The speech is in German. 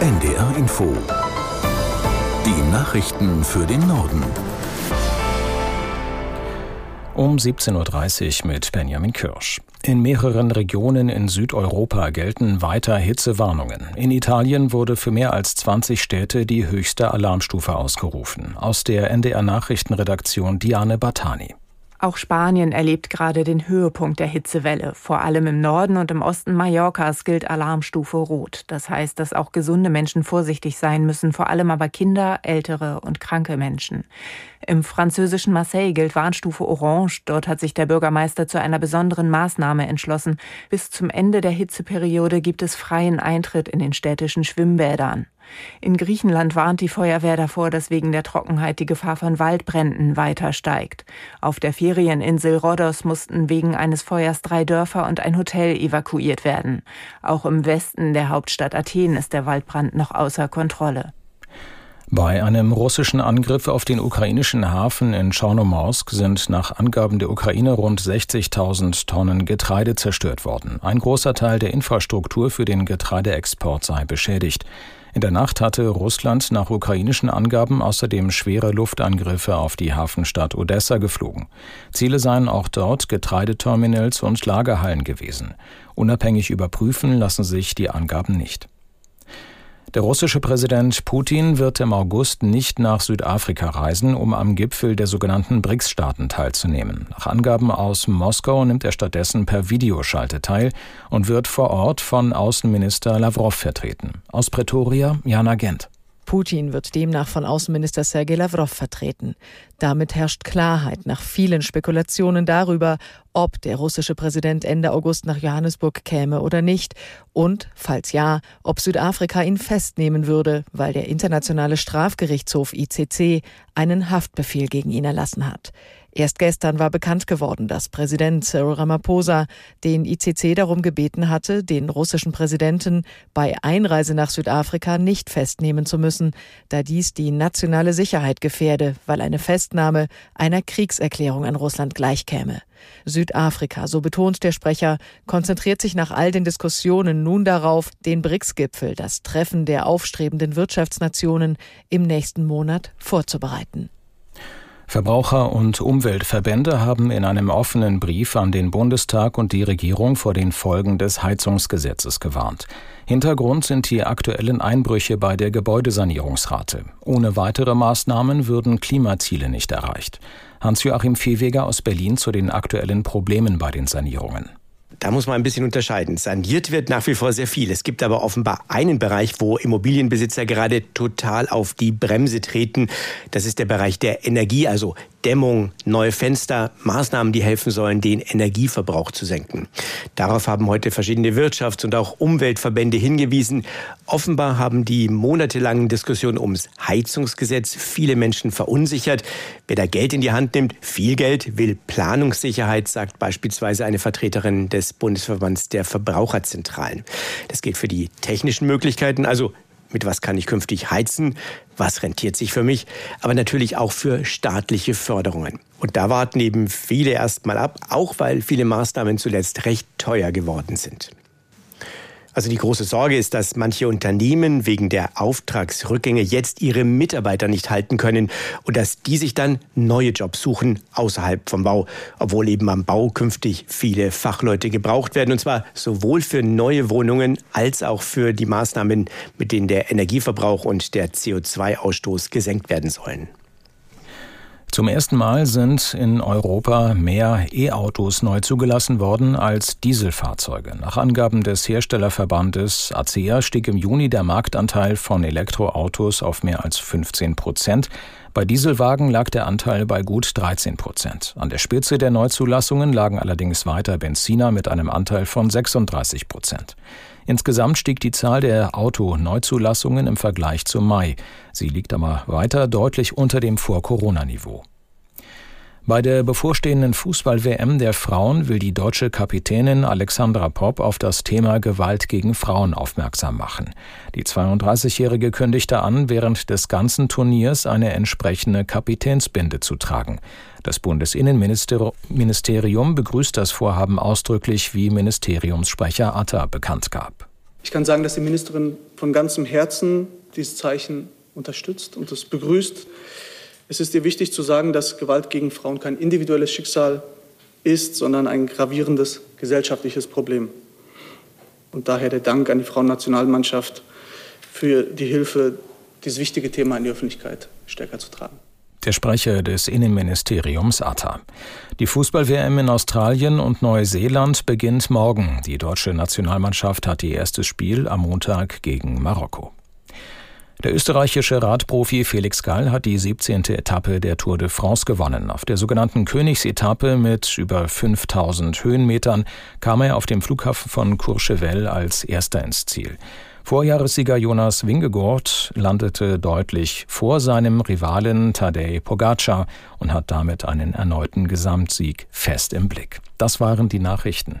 NDR Info. Die Nachrichten für den Norden. Um 17.30 Uhr mit Benjamin Kirsch. In mehreren Regionen in Südeuropa gelten weiter Hitzewarnungen. In Italien wurde für mehr als 20 Städte die höchste Alarmstufe ausgerufen. Aus der NDR Nachrichtenredaktion Diane Batani. Auch Spanien erlebt gerade den Höhepunkt der Hitzewelle. Vor allem im Norden und im Osten Mallorcas gilt Alarmstufe Rot. Das heißt, dass auch gesunde Menschen vorsichtig sein müssen, vor allem aber Kinder, ältere und kranke Menschen. Im französischen Marseille gilt Warnstufe Orange. Dort hat sich der Bürgermeister zu einer besonderen Maßnahme entschlossen. Bis zum Ende der Hitzeperiode gibt es freien Eintritt in den städtischen Schwimmbädern. In Griechenland warnt die Feuerwehr davor, dass wegen der Trockenheit die Gefahr von Waldbränden weiter steigt. Auf der Ferieninsel Rhodos mussten wegen eines Feuers drei Dörfer und ein Hotel evakuiert werden. Auch im Westen der Hauptstadt Athen ist der Waldbrand noch außer Kontrolle. Bei einem russischen Angriff auf den ukrainischen Hafen in Chornomorsk sind nach Angaben der Ukraine rund 60.000 Tonnen Getreide zerstört worden. Ein großer Teil der Infrastruktur für den Getreideexport sei beschädigt. In der Nacht hatte Russland nach ukrainischen Angaben außerdem schwere Luftangriffe auf die Hafenstadt Odessa geflogen. Ziele seien auch dort Getreideterminals und Lagerhallen gewesen. Unabhängig überprüfen lassen sich die Angaben nicht. Der russische Präsident Putin wird im August nicht nach Südafrika reisen, um am Gipfel der sogenannten BRICS-Staaten teilzunehmen. Nach Angaben aus Moskau nimmt er stattdessen per Videoschalte teil und wird vor Ort von Außenminister Lavrov vertreten. Aus Pretoria, Jana Gent. Putin wird demnach von Außenminister Sergei Lavrov vertreten. Damit herrscht Klarheit nach vielen Spekulationen darüber, ob der russische Präsident Ende August nach Johannesburg käme oder nicht und, falls ja, ob Südafrika ihn festnehmen würde, weil der Internationale Strafgerichtshof ICC einen Haftbefehl gegen ihn erlassen hat. Erst gestern war bekannt geworden, dass Präsident Cyril Ramaphosa den ICC darum gebeten hatte, den russischen Präsidenten bei Einreise nach Südafrika nicht festnehmen zu müssen, da dies die nationale Sicherheit gefährde, weil eine Festnahme einer Kriegserklärung an Russland gleichkäme. Südafrika, so betont der Sprecher, konzentriert sich nach all den Diskussionen nun darauf, den BRICS-Gipfel, das Treffen der aufstrebenden Wirtschaftsnationen, im nächsten Monat vorzubereiten. Verbraucher- und Umweltverbände haben in einem offenen Brief an den Bundestag und die Regierung vor den Folgen des Heizungsgesetzes gewarnt. Hintergrund sind die aktuellen Einbrüche bei der Gebäudesanierungsrate. Ohne weitere Maßnahmen würden Klimaziele nicht erreicht. Hans-Joachim Viehweger aus Berlin zu den aktuellen Problemen bei den Sanierungen. Da muss man ein bisschen unterscheiden. Saniert wird nach wie vor sehr viel. Es gibt aber offenbar einen Bereich, wo Immobilienbesitzer gerade total auf die Bremse treten. Das ist der Bereich der Energie, also Dämmung, neue Fenster, Maßnahmen, die helfen sollen, den Energieverbrauch zu senken. Darauf haben heute verschiedene Wirtschafts- und auch Umweltverbände hingewiesen. Offenbar haben die monatelangen Diskussionen ums Heizungsgesetz viele Menschen verunsichert. Wer da Geld in die Hand nimmt, viel Geld, will Planungssicherheit, sagt beispielsweise eine Vertreterin des Bundesverbands der Verbraucherzentralen. Das gilt für die technischen Möglichkeiten, also mit was kann ich künftig heizen, was rentiert sich für mich, aber natürlich auch für staatliche Förderungen. Und da warten eben viele erstmal ab, auch weil viele Maßnahmen zuletzt recht teuer geworden sind. Also die große Sorge ist, dass manche Unternehmen wegen der Auftragsrückgänge jetzt ihre Mitarbeiter nicht halten können und dass die sich dann neue Jobs suchen außerhalb vom Bau, obwohl eben am Bau künftig viele Fachleute gebraucht werden und zwar sowohl für neue Wohnungen als auch für die Maßnahmen, mit denen der Energieverbrauch und der CO2-Ausstoß gesenkt werden sollen. Zum ersten Mal sind in Europa mehr E-Autos neu zugelassen worden als Dieselfahrzeuge. Nach Angaben des Herstellerverbandes ACEA stieg im Juni der Marktanteil von Elektroautos auf mehr als 15 Prozent. Bei Dieselwagen lag der Anteil bei gut 13 Prozent. An der Spitze der Neuzulassungen lagen allerdings weiter Benziner mit einem Anteil von 36 Prozent. Insgesamt stieg die Zahl der Auto-Neuzulassungen im Vergleich zum Mai. Sie liegt aber weiter deutlich unter dem Vor-Corona-Niveau. Bei der bevorstehenden Fußball-WM der Frauen will die deutsche Kapitänin Alexandra Popp auf das Thema Gewalt gegen Frauen aufmerksam machen. Die 32-Jährige kündigte an, während des ganzen Turniers eine entsprechende Kapitänsbinde zu tragen. Das Bundesinnenministerium begrüßt das Vorhaben ausdrücklich, wie Ministeriumssprecher Atta bekannt gab. Ich kann sagen, dass die Ministerin von ganzem Herzen dieses Zeichen unterstützt und es begrüßt. Es ist ihr wichtig zu sagen, dass Gewalt gegen Frauen kein individuelles Schicksal ist, sondern ein gravierendes gesellschaftliches Problem. Und daher der Dank an die Frauennationalmannschaft für die Hilfe, dieses wichtige Thema in die Öffentlichkeit stärker zu tragen. Der Sprecher des Innenministeriums Atta. Die Fußball-WM in Australien und Neuseeland beginnt morgen. Die deutsche Nationalmannschaft hat ihr erstes Spiel am Montag gegen Marokko. Der österreichische Radprofi Felix Gall hat die 17. Etappe der Tour de France gewonnen. Auf der sogenannten Königsetappe mit über 5000 Höhenmetern kam er auf dem Flughafen von Courchevel als erster ins Ziel. Vorjahressieger Jonas Wingegaard landete deutlich vor seinem Rivalen Tadej Pogacar und hat damit einen erneuten Gesamtsieg fest im Blick. Das waren die Nachrichten.